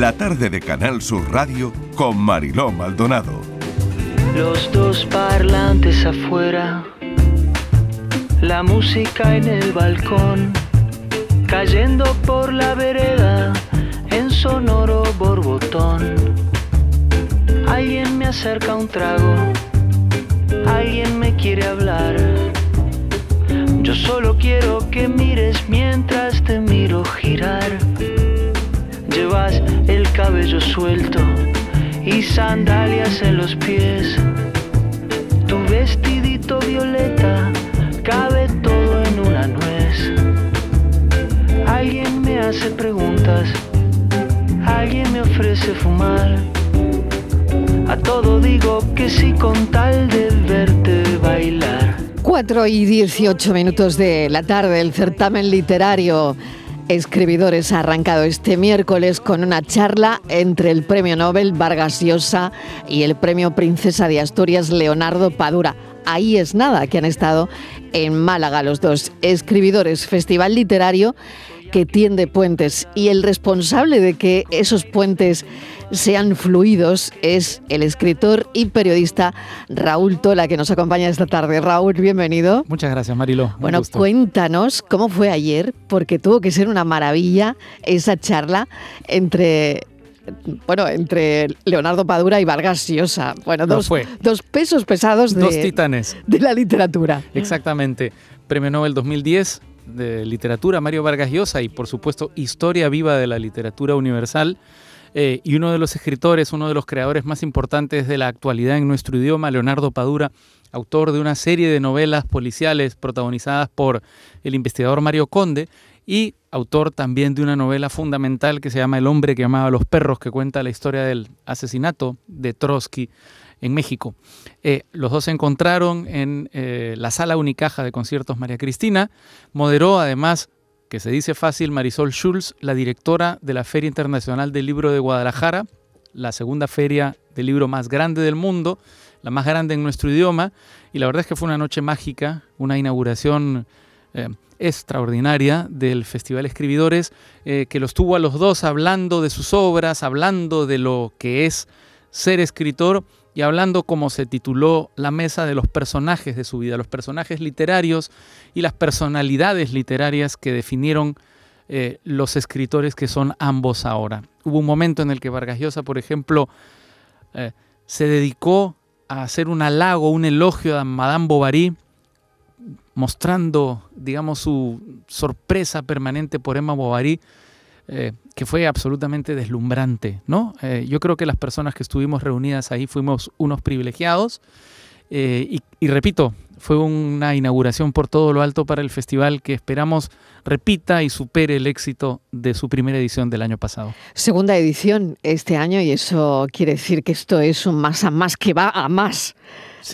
la tarde de Canal Sur Radio con Mariló Maldonado. Los dos parlantes afuera, la música en el balcón, cayendo por la vereda en sonoro borbotón. Alguien me acerca un trago, alguien me quiere hablar. Yo solo quiero que mires mientras te miro girar. Llevas el cabello suelto y sandalias en los pies. Tu vestidito violeta cabe todo en una nuez. Alguien me hace preguntas, alguien me ofrece fumar. A todo digo que sí con tal de verte bailar. 4 y 18 minutos de la tarde, el certamen literario Escribidores ha arrancado este miércoles con una charla entre el Premio Nobel Vargas Llosa y el Premio Princesa de Asturias Leonardo Padura. Ahí es nada que han estado en Málaga los dos escribidores, festival literario que tiende puentes y el responsable de que esos puentes sean fluidos es el escritor y periodista Raúl Tola, que nos acompaña esta tarde. Raúl, bienvenido. Muchas gracias, Marilo. Bueno, cuéntanos cómo fue ayer, porque tuvo que ser una maravilla esa charla entre bueno, entre Leonardo Padura y Vargas Llosa. Bueno, dos, dos pesos pesados de, dos titanes. de la literatura. Exactamente. Premio Nobel 2010 de Literatura, Mario Vargas Llosa, y por supuesto Historia Viva de la Literatura Universal. Eh, y uno de los escritores, uno de los creadores más importantes de la actualidad en nuestro idioma, Leonardo Padura, autor de una serie de novelas policiales protagonizadas por el investigador Mario Conde y autor también de una novela fundamental que se llama El hombre que amaba a los perros, que cuenta la historia del asesinato de Trotsky en México. Eh, los dos se encontraron en eh, la sala Unicaja de conciertos María Cristina. Moderó además, que se dice fácil, Marisol Schulz, la directora de la Feria Internacional del Libro de Guadalajara, la segunda feria del libro más grande del mundo, la más grande en nuestro idioma. Y la verdad es que fue una noche mágica, una inauguración eh, extraordinaria del Festival Escribidores, que los tuvo a los dos hablando de sus obras, hablando de lo que es ser escritor y hablando como se tituló la mesa de los personajes de su vida, los personajes literarios y las personalidades literarias que definieron eh, los escritores que son ambos ahora. Hubo un momento en el que Vargas Llosa, por ejemplo, eh, se dedicó a hacer un halago, un elogio a Madame Bovary, mostrando, digamos, su sorpresa permanente por Emma Bovary, eh, que fue absolutamente deslumbrante, ¿no? Eh, yo creo que las personas que estuvimos reunidas ahí fuimos unos privilegiados eh, y, repito, fue una inauguración por todo lo alto para el festival que esperamos repita y supere el éxito de su primera edición del año pasado. Segunda edición este año y eso quiere decir que esto es un más a más que va a más.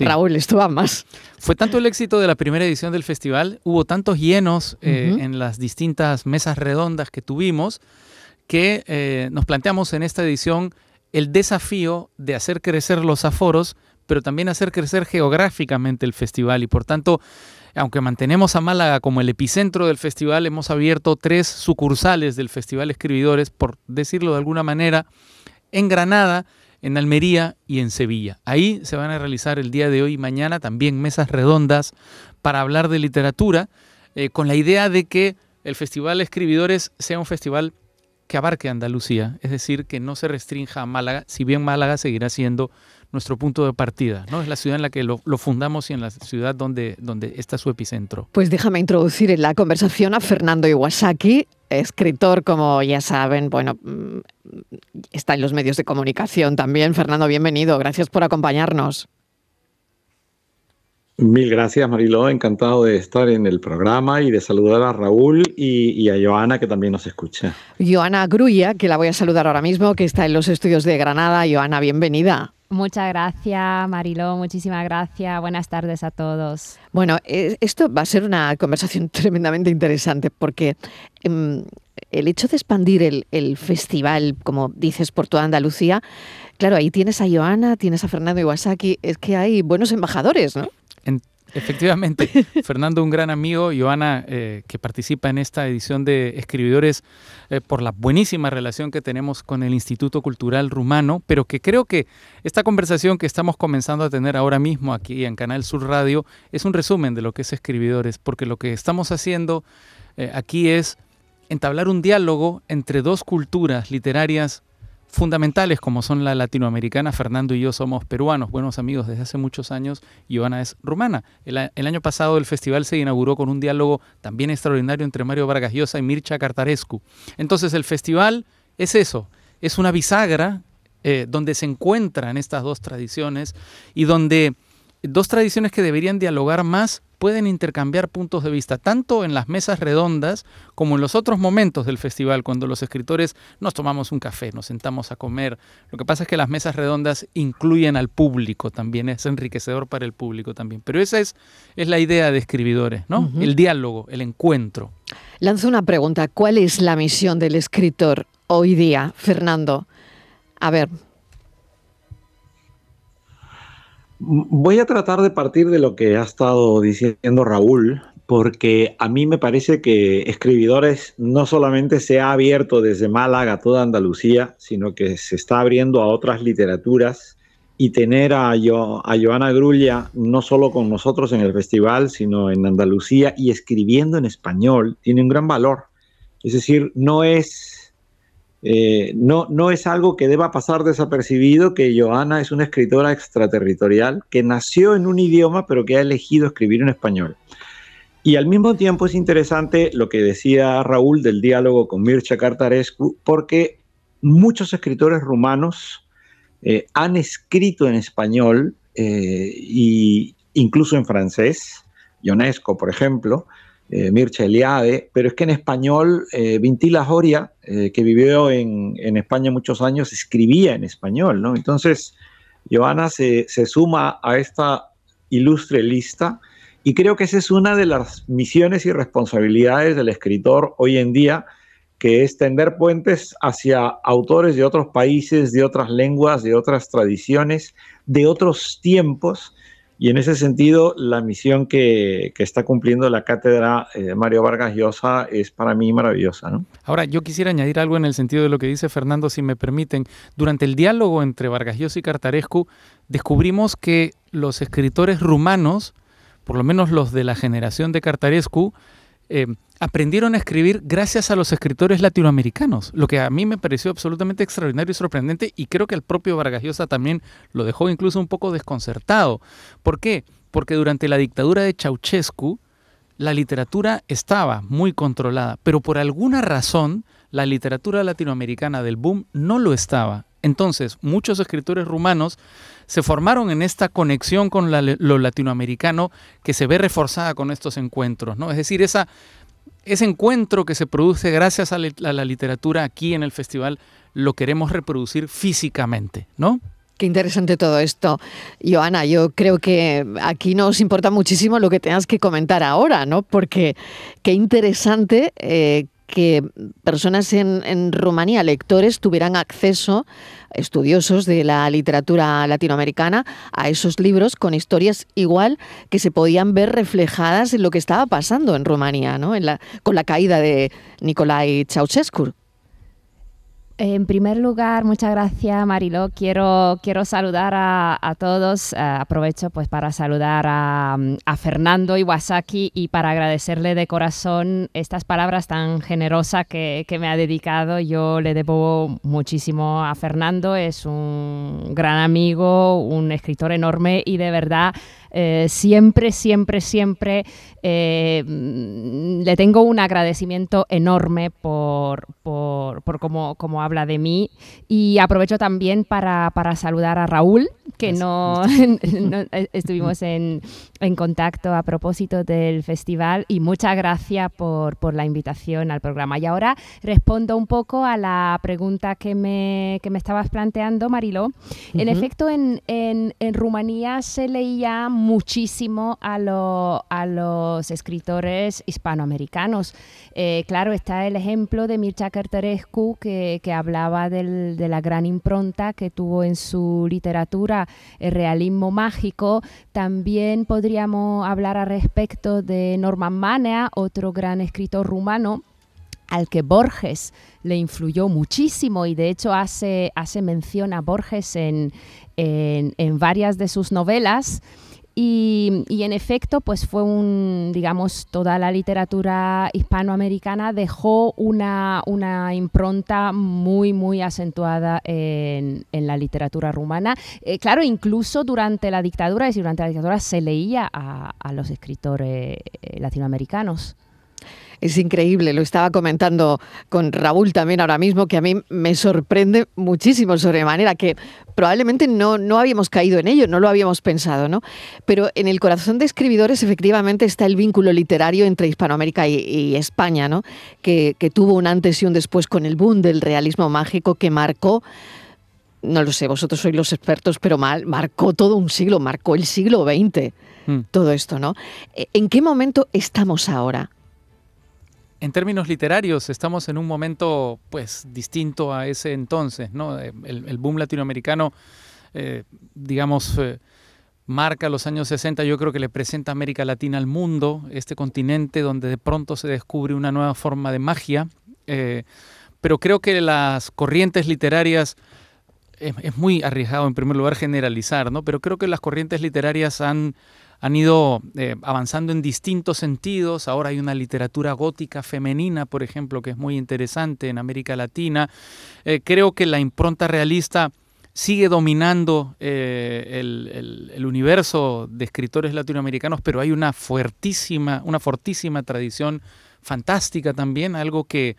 Raúl, esto va más. Fue tanto el éxito de la primera edición del festival, hubo tantos llenos eh, en las distintas mesas redondas que tuvimos, que eh, nos planteamos en esta edición el desafío de hacer crecer los aforos, pero también hacer crecer geográficamente el festival. Y por tanto aunque mantenemos a Málaga como el epicentro del festival, hemos abierto tres sucursales del Festival Escribidores, por decirlo de alguna manera, en Granada, en Almería y en Sevilla. Ahí se van a realizar el día de hoy y mañana también mesas redondas para hablar de literatura, eh, con la idea de que el Festival Escribidores sea un festival que abarque Andalucía, es decir, que no se restrinja a Málaga, si bien Málaga seguirá siendo nuestro punto de partida, ¿no? Es la ciudad en la que lo, fundamos y en la ciudad donde, donde está su epicentro. Pues déjame introducir en la conversación a Fernando Iwasaki, escritor, como ya saben, bueno, mm, está en los medios de comunicación también. Fernando, bienvenido. Gracias por acompañarnos. Mil gracias, Mariló. Encantado de estar en el programa y de saludar a Raúl y, a Joana, que también nos escucha. Joana Grulla, que la voy a saludar ahora mismo, que está en los estudios de Granada. Joana, bienvenida. Muchas gracias, Mariló. Muchísimas gracias. Buenas tardes a todos. Bueno, eh, esto va a ser una conversación tremendamente interesante porque em, el hecho de expandir el, festival, como dices, por toda Andalucía, claro, ahí tienes a Joana, tienes a Fernando Iwasaki, es que hay buenos embajadores, ¿no? Efectivamente, Fernando, un gran amigo, Joana, eh, que participa en esta edición de Escribidores eh, por la buenísima relación que tenemos con el Instituto Cultural Rumano, pero que creo que esta conversación que estamos comenzando a tener ahora mismo aquí en Canal Sur Radio es un resumen de lo que es Escribidores, porque lo que estamos haciendo eh, aquí es entablar un diálogo entre dos culturas literarias fundamentales como son la latinoamericana. Fernando y yo somos peruanos, buenos amigos desde hace muchos años, y Joana es rumana. El, año pasado el festival se inauguró con un diálogo también extraordinario entre Mario Vargas Llosa y Mircha Cartarescu. Entonces el festival es eso, es una bisagra eh, donde se encuentran estas dos tradiciones y donde dos tradiciones que deberían dialogar más pueden intercambiar puntos de vista, tanto en las mesas redondas como en los otros momentos del festival, cuando los escritores nos tomamos un café, nos sentamos a comer. Lo que pasa es que las mesas redondas incluyen al público también, es enriquecedor para el público también. Pero esa es, es la idea de escribidores, ¿no? El diálogo, el encuentro. Lanzo una pregunta, ¿cuál es la misión del escritor hoy día, Fernando? A ver, Voy a tratar de partir de lo que ha estado diciendo Raúl, porque a mí me parece que Escribidores no solamente se ha abierto desde Málaga a toda Andalucía, sino que se está abriendo a otras literaturas y tener a, a Joana Grulla no solo con nosotros en el festival, sino en Andalucía y escribiendo en español, tiene un gran valor. Es decir, no es eh, no, no es algo que deba pasar desapercibido que Joana es una escritora extraterritorial que nació en un idioma pero que ha elegido escribir en español. Y al mismo tiempo es interesante lo que decía Raúl del diálogo con Mircea Cartarescu, porque muchos escritores rumanos eh, han escrito en español e incluso en francés, Ionesco, por ejemplo, eh, Mircea Eliade, pero es que en español, eh, Vintila Joria, eh, que vivió en, España muchos años, escribía en español, ¿no? Entonces, Joana se, se suma a esta ilustre lista y creo que esa es una de las misiones y responsabilidades del escritor hoy en día, que es tender puentes hacia autores de otros países, de otras lenguas, de otras tradiciones, de otros tiempos, y en ese sentido, la misión que, está cumpliendo la cátedra eh, Mario Vargas Llosa es para mí maravillosa. ¿no? Ahora, yo quisiera añadir algo en el sentido de lo que dice Fernando, si me permiten. Durante el diálogo entre Vargas Llosa y Cartarescu, descubrimos que los escritores rumanos, por lo menos los de la generación de Cartarescu, eh, aprendieron a escribir gracias a los escritores latinoamericanos, lo que a mí me pareció absolutamente extraordinario y sorprendente y creo que el propio Vargas Llosa también lo dejó incluso un poco desconcertado. ¿Por qué? Porque durante la dictadura de Ceausescu la literatura estaba muy controlada, pero por alguna razón la literatura latinoamericana del boom no lo estaba. Entonces, muchos escritores rumanos se formaron en esta conexión con lo latinoamericano que se ve reforzada con estos encuentros, ¿no? Es decir, ese encuentro que se produce gracias a, la literatura aquí en el festival lo queremos reproducir físicamente, ¿no? Qué interesante todo esto. Joana, yo creo que aquí nos importa muchísimo lo que tengas que comentar ahora, ¿no? Porque qué interesante eh, que personas en, Rumanía, lectores, tuvieran acceso, estudiosos de la literatura latinoamericana, a esos libros con historias igual que se podían ver reflejadas en lo que estaba pasando en Rumanía, ¿no? En la, con la caída de Nicolai Ceausescu. En primer lugar, muchas gracias Mariló. Quiero, quiero saludar a, todos. Eh, aprovecho pues para saludar a, Fernando Iwasaki y para agradecerle de corazón estas palabras tan generosas que, que, me ha dedicado. Yo le debo muchísimo a Fernando. Es un gran amigo, un escritor enorme y de verdad eh, siempre, siempre, siempre eh, le tengo un agradecimiento enorme por, por, por cómo, cómo, habla de mí y aprovecho también para, para saludar a Raúl, que no, estuvimos en, en, contacto a propósito del festival y muchas gracias por, por, la invitación al programa. Y ahora respondo un poco a la pregunta que me, que me estabas planteando, Mariló. En efecto, en, en, en Rumanía se leía muchísimo a, los escritores hispanoamericanos. Eh, claro, está el ejemplo de Mircea Carterescu, que, hablaba de la gran impronta que tuvo en su literatura el realismo mágico. También podríamos hablar al respecto de Norman Manea, otro gran escritor rumano al que Borges le influyó muchísimo y de hecho hace, hace mención a Borges en, varias de sus novelas. Y, en efecto, pues fue un, digamos, toda la literatura hispanoamericana dejó una, una impronta muy, muy acentuada en, en la literatura rumana. Eh, claro, incluso durante la dictadura, es decir, durante la dictadura se leía a, a los escritores eh, latinoamericanos. Es increíble, lo estaba comentando con Raúl también ahora mismo, que a mí me sorprende muchísimo sobremanera, que probablemente no, no habíamos caído en ello, no lo habíamos pensado, ¿no? Pero en el corazón de escribidores efectivamente está el vínculo literario entre Hispanoamérica y, España, ¿no? Que, que tuvo un antes y un después con el boom del realismo mágico que marcó no lo sé, vosotros sois los expertos, pero mal, marcó todo un siglo, marcó el siglo XX, hmm. todo esto, ¿no? ¿En qué momento estamos ahora? En términos literarios, estamos en un momento pues distinto a ese entonces. Eh, el, boom latinoamericano, eh, digamos, eh, marca los años 60, yo creo que le presenta América Latina al mundo, este continente donde de pronto se descubre una nueva forma de magia, pero creo que las corrientes literarias, es, es, muy arriesgado en primer lugar generalizar, ¿no? Pero creo que las corrientes literarias han han ido eh, avanzando en distintos sentidos. Ahora hay una literatura gótica femenina, por ejemplo, que es muy interesante en América Latina. Eh, creo que la impronta realista sigue dominando eh, el, universo de escritores latinoamericanos, pero hay una fuertísima, una fortísima tradición fantástica también, algo que,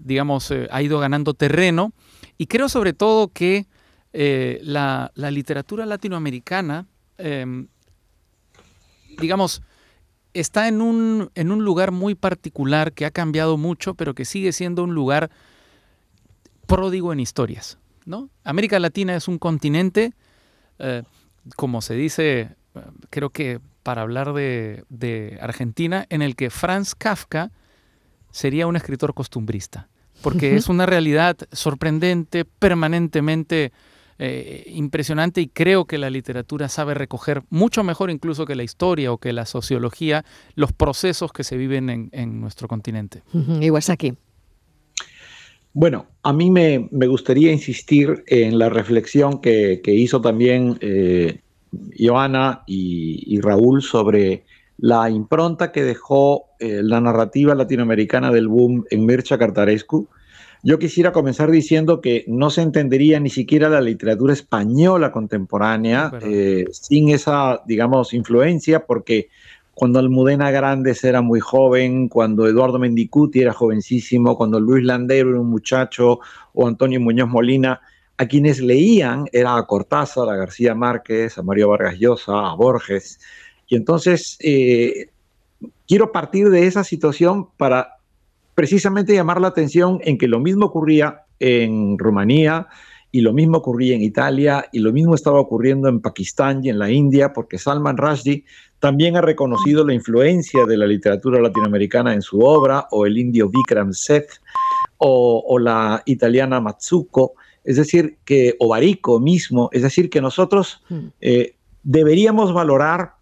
digamos, ha ido ganando terreno. Y creo sobre todo que la, la, literatura latinoamericana em, digamos, está en un, en un lugar muy particular que ha cambiado mucho, pero que sigue siendo un lugar pródigo en historias. ¿no? América Latina es un continente, eh, como se dice, creo que para hablar de, de, Argentina, en el que Franz Kafka sería un escritor costumbrista, porque es una realidad sorprendente, permanentemente eh, impresionante y creo que la literatura sabe recoger mucho mejor incluso que la historia o que la sociología los procesos que se viven en, nuestro continente. Iwasaki. Bueno, a mí me, gustaría insistir en la reflexión que, hizo también eh, Joana y, Raúl sobre la impronta que dejó eh, la narrativa latinoamericana del boom en Mircea Cartarescu yo quisiera comenzar diciendo que no se entendería ni siquiera la literatura española contemporánea eh, sin esa, digamos, influencia, porque cuando Almudena Grandes era muy joven, cuando Eduardo Mendicuti era jovencísimo, cuando Luis Landero era un muchacho, o Antonio Muñoz Molina, a quienes leían era a Cortázar, a García Márquez, a Mario Vargas Llosa, a Borges. Y entonces eh, quiero partir de esa situación para precisamente llamar la atención en que lo mismo ocurría en Rumanía y lo mismo ocurría en Italia y lo mismo estaba ocurriendo en Pakistán y en la India, porque Salman Rushdie también ha reconocido la influencia de la literatura latinoamericana en su obra, o el indio Vikram Seth, o, la italiana Matsuko, es decir, que, o Barico mismo, es decir, que nosotros hmm. eh, deberíamos valorar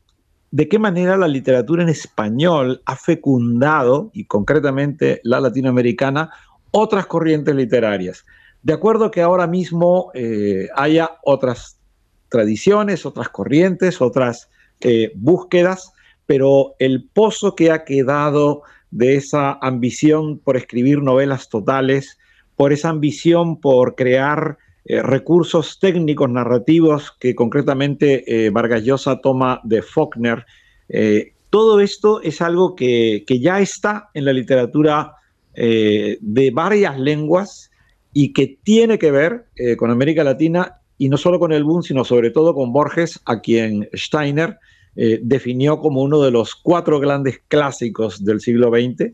de qué manera la literatura en español ha fecundado, y concretamente la latinoamericana, otras corrientes literarias. De acuerdo que ahora mismo eh, haya otras tradiciones, otras corrientes, otras eh, búsquedas, pero el pozo que ha quedado de esa ambición por escribir novelas totales, por esa ambición por crear eh, recursos técnicos narrativos que concretamente eh, Vargas Llosa toma de Faulkner. Eh, todo esto es algo que, ya está en la literatura de varias lenguas y que tiene que ver con América Latina y no solo con el boom, sino sobre todo con Borges, a quien Steiner definió como uno de los cuatro grandes clásicos del siglo XX,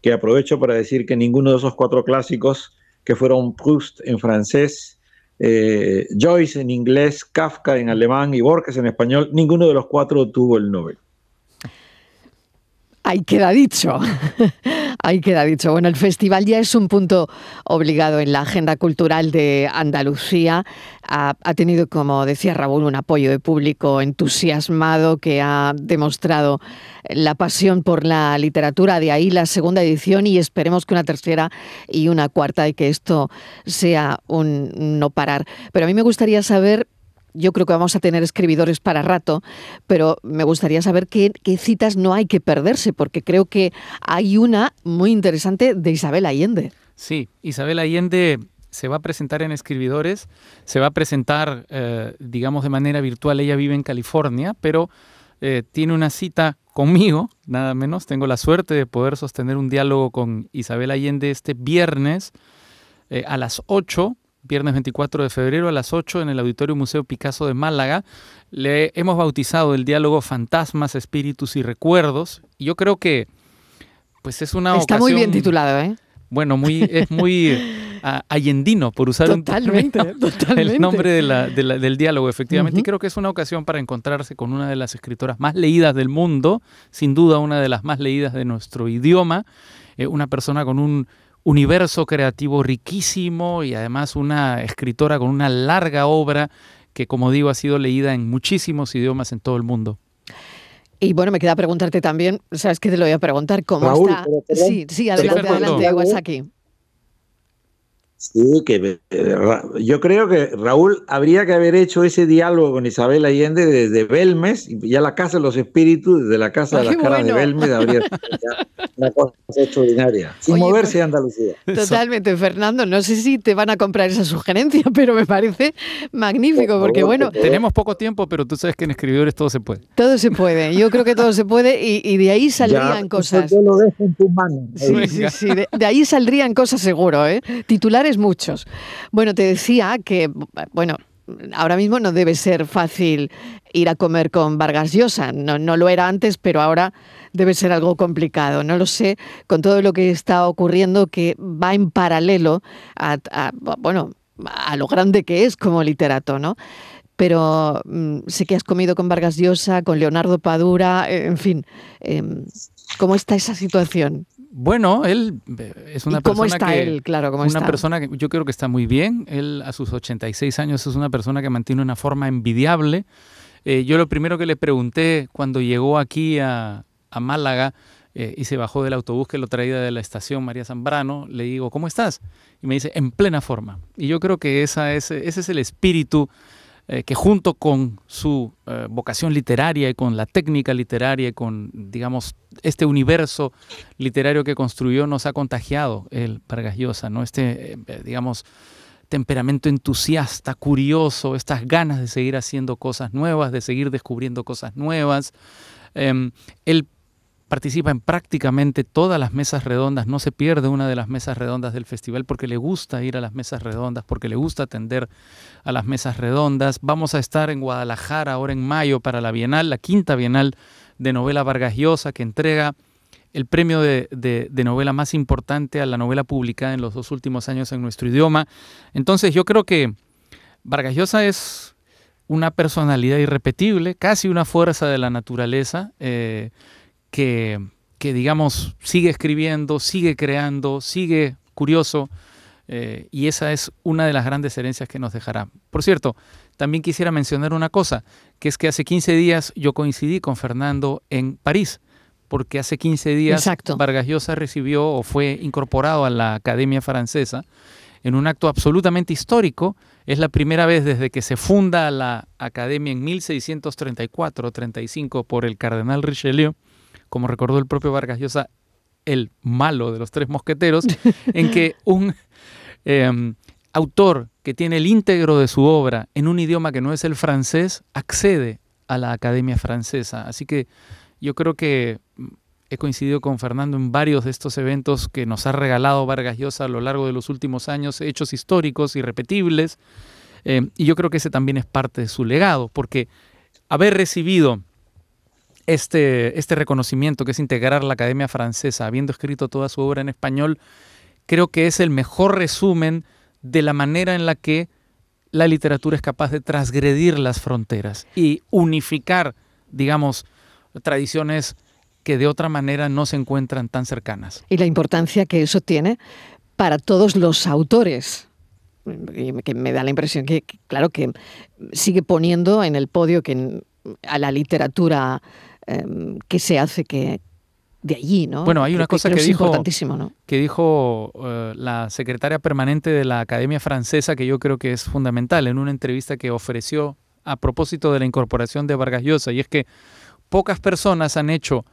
que aprovecho para decir que ninguno de esos cuatro clásicos, que fueron Proust en francés, eh, Joyce en inglés, Kafka en alemán y Borges en español, ninguno de los cuatro tuvo el Nobel. Ahí queda dicho. Ahí queda dicho. Bueno, el festival ya es un punto obligado en la agenda cultural de Andalucía. Ha, tenido, como decía Raúl, un apoyo de público entusiasmado que ha demostrado la pasión por la literatura. De ahí la segunda edición y esperemos que una tercera y una cuarta y que esto sea un no parar. Pero a mí me gustaría saber yo creo que vamos a tener escribidores para rato, pero me gustaría saber qué, citas no hay que perderse, porque creo que hay una muy interesante de Isabel Allende. Sí, Isabel Allende se va a presentar en Escribidores, se va a presentar, eh, digamos, de manera virtual. Ella vive en California, pero eh, tiene una cita conmigo, nada menos. Tengo la suerte de poder sostener un diálogo con Isabel Allende este viernes eh, a las 8 viernes 24 de febrero a las 8 en el Auditorio Museo Picasso de Málaga. Le hemos bautizado el diálogo Fantasmas, Espíritus y Recuerdos. Y yo creo que pues es una Está muy bien titulado, ¿eh? Bueno, muy, es muy allendino, por usar un el nombre del diálogo, efectivamente. Y creo que es una ocasión para encontrarse con una de las escritoras más leídas del mundo, sin duda una de las más leídas de nuestro idioma, eh, una persona con un universo creativo riquísimo y además una escritora con una larga obra que, como digo, ha sido leída en muchísimos idiomas en todo el mundo. Y bueno, me queda preguntarte también, ¿sabes qué te lo voy a preguntar? ¿Cómo está? Sí, sí, adelante, adelante, aquí. Sí, que eh, yo creo que Raúl habría que haber hecho ese diálogo con Isabel Allende desde Belmes, y ya la Casa de los Espíritus, desde la Casa de las Caras de Belmes, habría una cosa extraordinaria, sin moverse pues, Andalucía. Totalmente, Fernando, no sé si te van a comprar esa sugerencia, pero me parece magnífico, porque bueno... Tenemos poco tiempo, pero tú sabes que en escribidores todo se puede. Todo se puede, yo creo que todo se puede, y, de ahí saldrían cosas. Yo lo dejo en tu mano. Sí, sí, sí, de, de ahí saldrían cosas seguro, ¿eh? Titulares muchos. Bueno, te decía que, bueno, ahora mismo no debe ser fácil ir a comer con Vargas Llosa. No, no lo era antes, pero ahora debe ser algo complicado. No lo sé, con todo lo que está ocurriendo que va en paralelo a, bueno, a lo grande que es como literato, ¿no? Pero mm, sé que has comido con Vargas Llosa, con Leonardo Padura, eh, en fin. Em, ¿Cómo está esa situación? Bueno, él eh, es una persona está que, él? Claro, ¿cómo una persona que yo creo que está muy bien. Él a sus 86 años es una persona que mantiene una forma envidiable. Eh, yo lo primero que le pregunté cuando llegó aquí a, Málaga eh, y se bajó del autobús que lo traía de la estación María Zambrano, le digo, ¿cómo estás? Y me dice, en plena forma. Y yo creo que esa es, ese es el espíritu eh, que junto con su eh, vocación literaria y con la técnica literaria y con, digamos, este universo literario que construyó, nos ha contagiado el Vargas Llosa, ¿no? Este, eh, digamos, temperamento entusiasta, curioso, estas ganas de seguir haciendo cosas nuevas, de seguir descubriendo cosas nuevas. Em, él participa en prácticamente todas las mesas redondas, no se pierde una de las mesas redondas del festival porque le gusta ir a las mesas redondas, porque le gusta atender a las mesas redondas. Vamos a estar en Guadalajara ahora en mayo para la Bienal, la quinta Bienal de novela Vargas Llosa, que entrega el premio de, novela más importante a la novela publicada en los dos últimos años en nuestro idioma. Entonces yo creo que Vargas Llosa es una personalidad irrepetible, casi una fuerza de la naturaleza. Eh, que, digamos, sigue escribiendo, sigue creando, sigue curioso, eh, y esa es una de las grandes herencias que nos dejará. Por cierto, también quisiera mencionar una cosa, que es que hace 15 días yo coincidí con Fernando en París, porque hace 15 días Vargas Llosa recibió o fue incorporado a la Academia Francesa en un acto absolutamente histórico. Es la primera vez desde que se funda la Academia en 1634-35 por el cardenal Richelieu como recordó el propio Vargas Llosa, el malo de los tres mosqueteros, en que un em, autor que tiene el íntegro de su obra en un idioma que no es el francés accede a la Academia Francesa. Así que yo creo que he coincidido con Fernando en varios de estos eventos que nos ha regalado Vargas Llosa a lo largo de los últimos años, hechos históricos, irrepetibles, em, y yo creo que ese también es parte de su legado, porque haber recibido este, este reconocimiento que es integrar la Academia Francesa, habiendo escrito toda su obra en español, creo que es el mejor resumen de la manera en la que la literatura es capaz de transgredir las fronteras y unificar, digamos, tradiciones que de otra manera no se encuentran tan cercanas. Y la importancia que eso tiene para todos los autores, que me da la impresión que, claro, que sigue poniendo en el podio que a la literatura em, que se hace que de allí, ¿no? Bueno, hay una cosa que, dijo, ¿no? que dijo eh, la secretaria permanente de la Academia Francesa que yo creo que es fundamental en una entrevista que ofreció a propósito de la incorporación de Vargas Llosa y es que pocas personas han hecho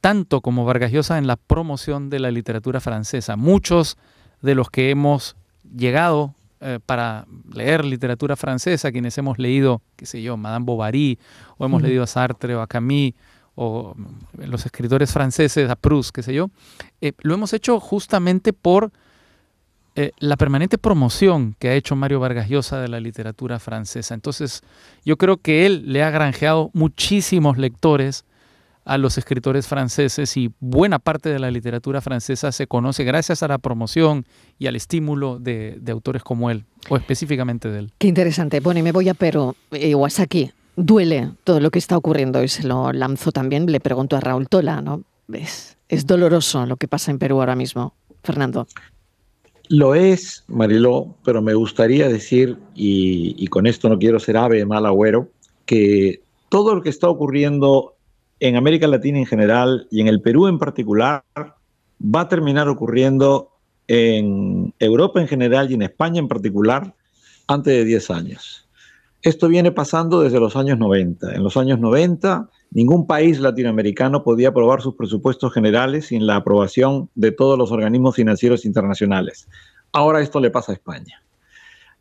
tanto como Vargas Llosa en la promoción de la literatura francesa. Muchos de los que hemos llegado eh, para leer literatura francesa, quienes hemos leído, qué sé yo, Madame Bovary, o hemos leído a Sartre o a Camille, o los escritores franceses, a Proust, qué sé yo, eh, lo hemos hecho justamente por eh, la permanente promoción que ha hecho Mario Vargas Llosa de la literatura francesa. Entonces, yo creo que él le ha granjeado muchísimos lectores a los escritores franceses y buena parte de la literatura francesa se conoce gracias a la promoción y al estímulo de, autores como él, o específicamente de él. Qué interesante. Bueno, y me voy a Perú, eh, aquí Duele todo lo que está ocurriendo y se lo lanzo también, le pregunto a Raúl Tola, ¿no? Es, es doloroso lo que pasa en Perú ahora mismo. Fernando. Lo es, Mariló, pero me gustaría decir, y, y con esto no quiero ser ave de mal agüero, que todo lo que está ocurriendo en América Latina en general y en el Perú en particular va a terminar ocurriendo en Europa en general y en España en particular antes de 10 años. Esto viene pasando desde los años 90. En los años 90, ningún país latinoamericano podía aprobar sus presupuestos generales sin la aprobación de todos los organismos financieros internacionales. Ahora esto le pasa a España.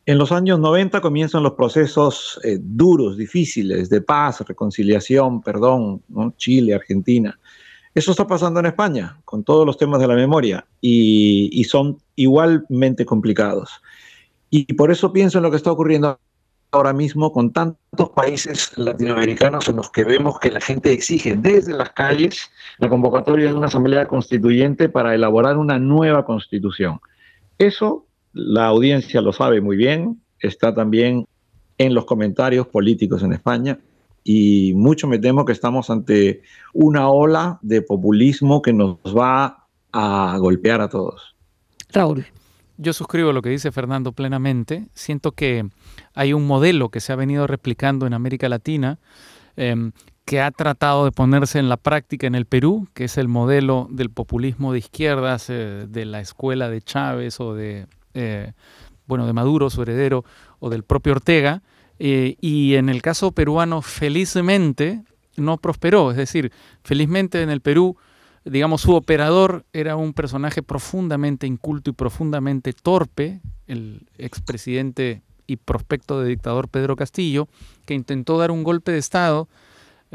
En los años 90 comienzan los procesos eh, duros, difíciles, de paz, reconciliación, perdón, Chile, Argentina. Eso está pasando en España, con todos los temas de la memoria, y, son igualmente complicados. Y por eso pienso en lo que está ocurriendo ahora mismo con tantos países latinoamericanos en los que vemos que la gente exige desde las calles la convocatoria de una asamblea constituyente para elaborar una nueva constitución. Eso la audiencia lo sabe muy bien, está también en los comentarios políticos en España y mucho me temo que estamos ante una ola de populismo que nos va a golpear a todos. Raúl. Yo suscribo lo que dice Fernando plenamente. Siento que hay un modelo que se ha venido replicando en América Latina em, que ha tratado de ponerse en la práctica en el Perú, que es el modelo del populismo de izquierdas, eh, de la escuela de Chávez o de eh, bueno, de Maduro, su heredero, o del propio Ortega, eh, y en el caso peruano, felizmente, no prosperó. Es decir, felizmente en el Perú, digamos, su operador era un personaje profundamente inculto y profundamente torpe, el expresidente y prospecto de dictador Pedro Castillo, que intentó dar un golpe de Estado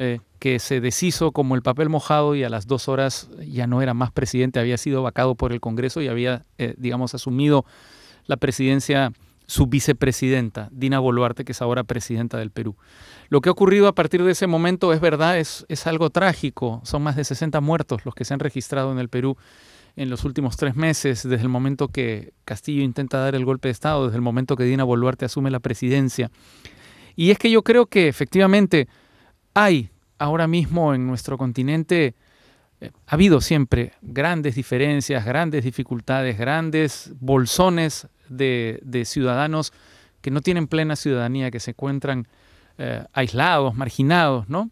eh, que se deshizo como el papel mojado y a las dos horas ya no era más presidente, había sido vacado por el Congreso y había, eh, digamos, asumido la presidencia su vicepresidenta, Dina Boluarte, que es ahora presidenta del Perú. Lo que ha ocurrido a partir de ese momento es verdad, es, es algo trágico. Son más de 60 muertos los que se han registrado en el Perú en los últimos tres meses, desde el momento que Castillo intenta dar el golpe de Estado, desde el momento que Dina Boluarte asume la presidencia. Y es que yo creo que efectivamente hay ahora mismo en nuestro continente, eh, ha habido siempre grandes diferencias, grandes dificultades, grandes bolsones de, ciudadanos que no tienen plena ciudadanía, que se encuentran eh, aislados, marginados, ¿no?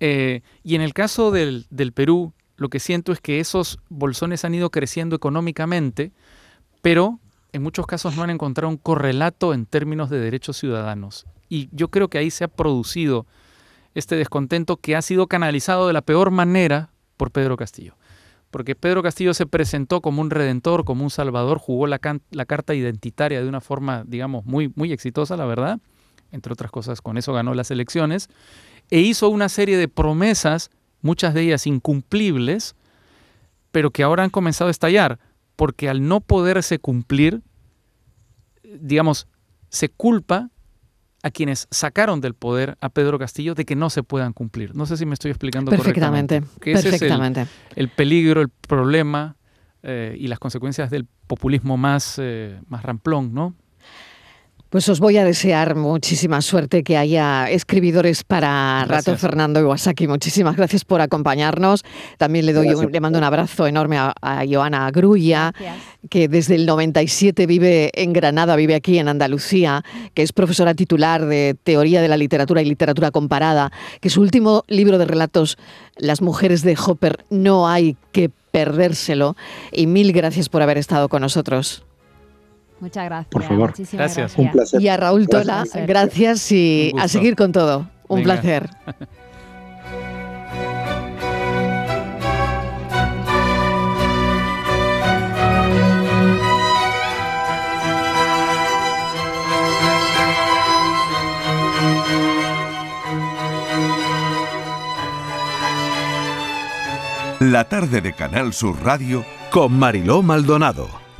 Eh, y en el caso del, del Perú, lo que siento es que esos bolsones han ido creciendo económicamente, pero en muchos casos no han encontrado un correlato en términos de derechos ciudadanos. Y yo creo que ahí se ha producido este descontento que ha sido canalizado de la peor manera por Pedro Castillo. Porque Pedro Castillo se presentó como un redentor, como un salvador, jugó la, carta identitaria de una forma, digamos, muy, muy exitosa, la verdad. Entre otras cosas, con eso ganó las elecciones. E hizo una serie de promesas, muchas de ellas incumplibles, pero que ahora han comenzado a estallar, porque al no poderse cumplir, digamos, se culpa a quienes sacaron del poder a Pedro Castillo de que no se puedan cumplir. No sé si me estoy explicando perfectamente. correctamente. perfectamente. el, peligro, el problema eh, y las consecuencias del populismo más, eh, más ramplón, ¿no? Pues os voy a desear muchísima suerte, que haya escribidores para Rato Fernando Iwasaki. Muchísimas gracias por acompañarnos. También le doy le mando un abrazo enorme a, Joana Grulla, que desde el 97 vive en Granada, vive aquí en Andalucía, que es profesora titular de Teoría de la Literatura y Literatura Comparada, que su último libro de relatos, Las mujeres de Hopper, no hay que perdérselo. Y mil gracias por haber estado con nosotros. Muchas gracias. Por favor. gracias. Un placer. Y a Raúl Tola, gracias y a seguir con todo. Un placer. La tarde de Canal Sur Radio con Mariló Maldonado